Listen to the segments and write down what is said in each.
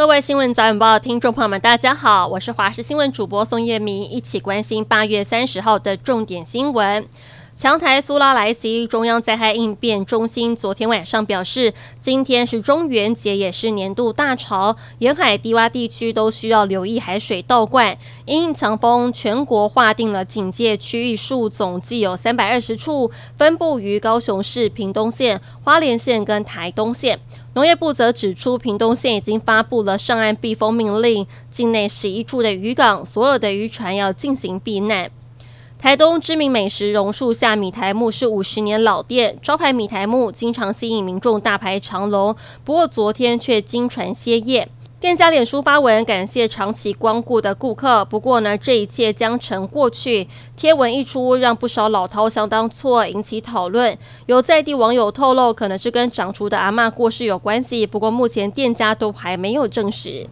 各位新闻早晚报听众朋友们，大家好，我是华视新闻主播宋叶明，一起关心八月三十号的重点新闻。强台苏拉莱西中央灾害应变中心昨天晚上表示，今天是中元节，也是年度大潮，沿海低洼地区都需要留意海水倒灌。因强风，全国划定了警戒区域数总计有三百二十处，分布于高雄市、屏东县、花莲县跟台东县。农业部则指出，屏东县已经发布了上岸避风命令，境内十一处的渔港，所有的渔船要进行避难。台东知名美食榕树下米苔目是五十年老店，招牌米苔目经常吸引民众大排长龙。不过昨天却惊传歇业，店家脸书发文感谢长期光顾的顾客。不过呢，这一切将成过去。贴文一出，让不少老饕相当错，引起讨论。有在地网友透露，可能是跟长厨的阿嬷过世有关系。不过目前店家都还没有证实。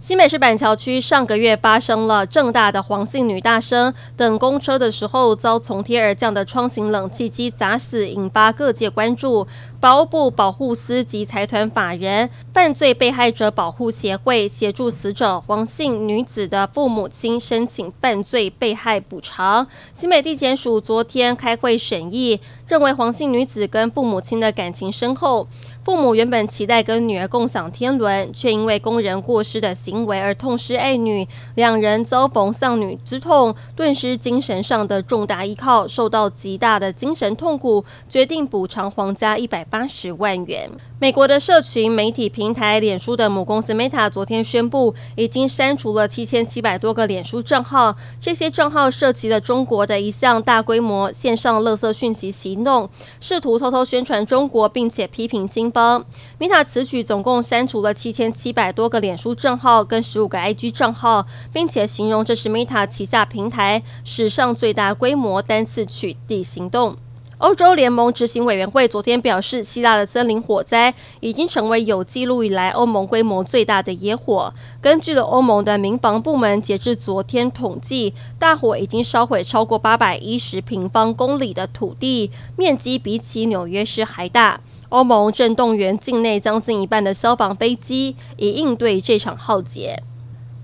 新北市板桥区上个月发生了正大的黄姓女大生等公车的时候，遭从天而降的窗型冷气机砸死，引发各界关注。保部保护司及财团法人犯罪被害者保护协会协助死者黄姓女子的父母亲申请犯罪被害补偿。新北地检署昨天开会审议，认为黄姓女子跟父母亲的感情深厚，父母原本期待跟女儿共享天伦，却因为工人过失的行为而痛失爱女，两人遭逢丧女之痛，顿时精神上的重大依靠，受到极大的精神痛苦，决定补偿皇家一百八十万元。美国的社群媒体平台脸书的母公司 Meta 昨天宣布，已经删除了七千七百多个脸书账号。这些账号涉及了中国的一项大规模线上垃圾讯息行动，试图偷偷宣传中国，并且批评新方。Meta 此举总共删除了七千七百多个脸书账号跟十五个 IG 账号，并且形容这是 Meta 旗下平台史上最大规模单次取缔行动。欧洲联盟执行委员会昨天表示，希腊的森林火灾已经成为有记录以来欧盟规模最大的野火。根据了欧盟的民防部门，截至昨天统计，大火已经烧毁超过八百一十平方公里的土地，面积比起纽约市还大。欧盟正动员境内将近一半的消防飞机，以应对这场浩劫。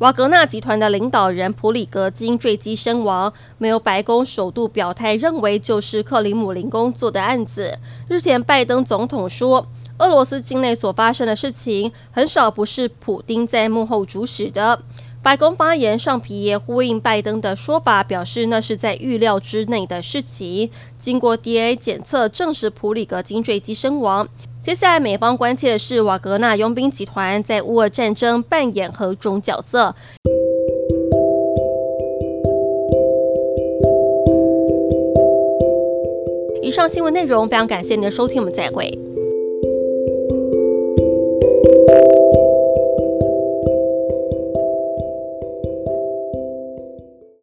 瓦格纳集团的领导人普里格金坠机身亡，没有白宫首度表态认为就是克里姆林宫做的案子。日前，拜登总统说，俄罗斯境内所发生的事情很少不是普丁在幕后主使的。白宫发言上皮耶呼应拜登的说法，表示那是在预料之内的事情。经过 DNA 检测，证实普里格金坠机身亡。接下来，美方关切的是瓦格纳佣兵集团在乌俄战争扮演何种角色。以上新闻内容非常感谢您的收听，我们再会。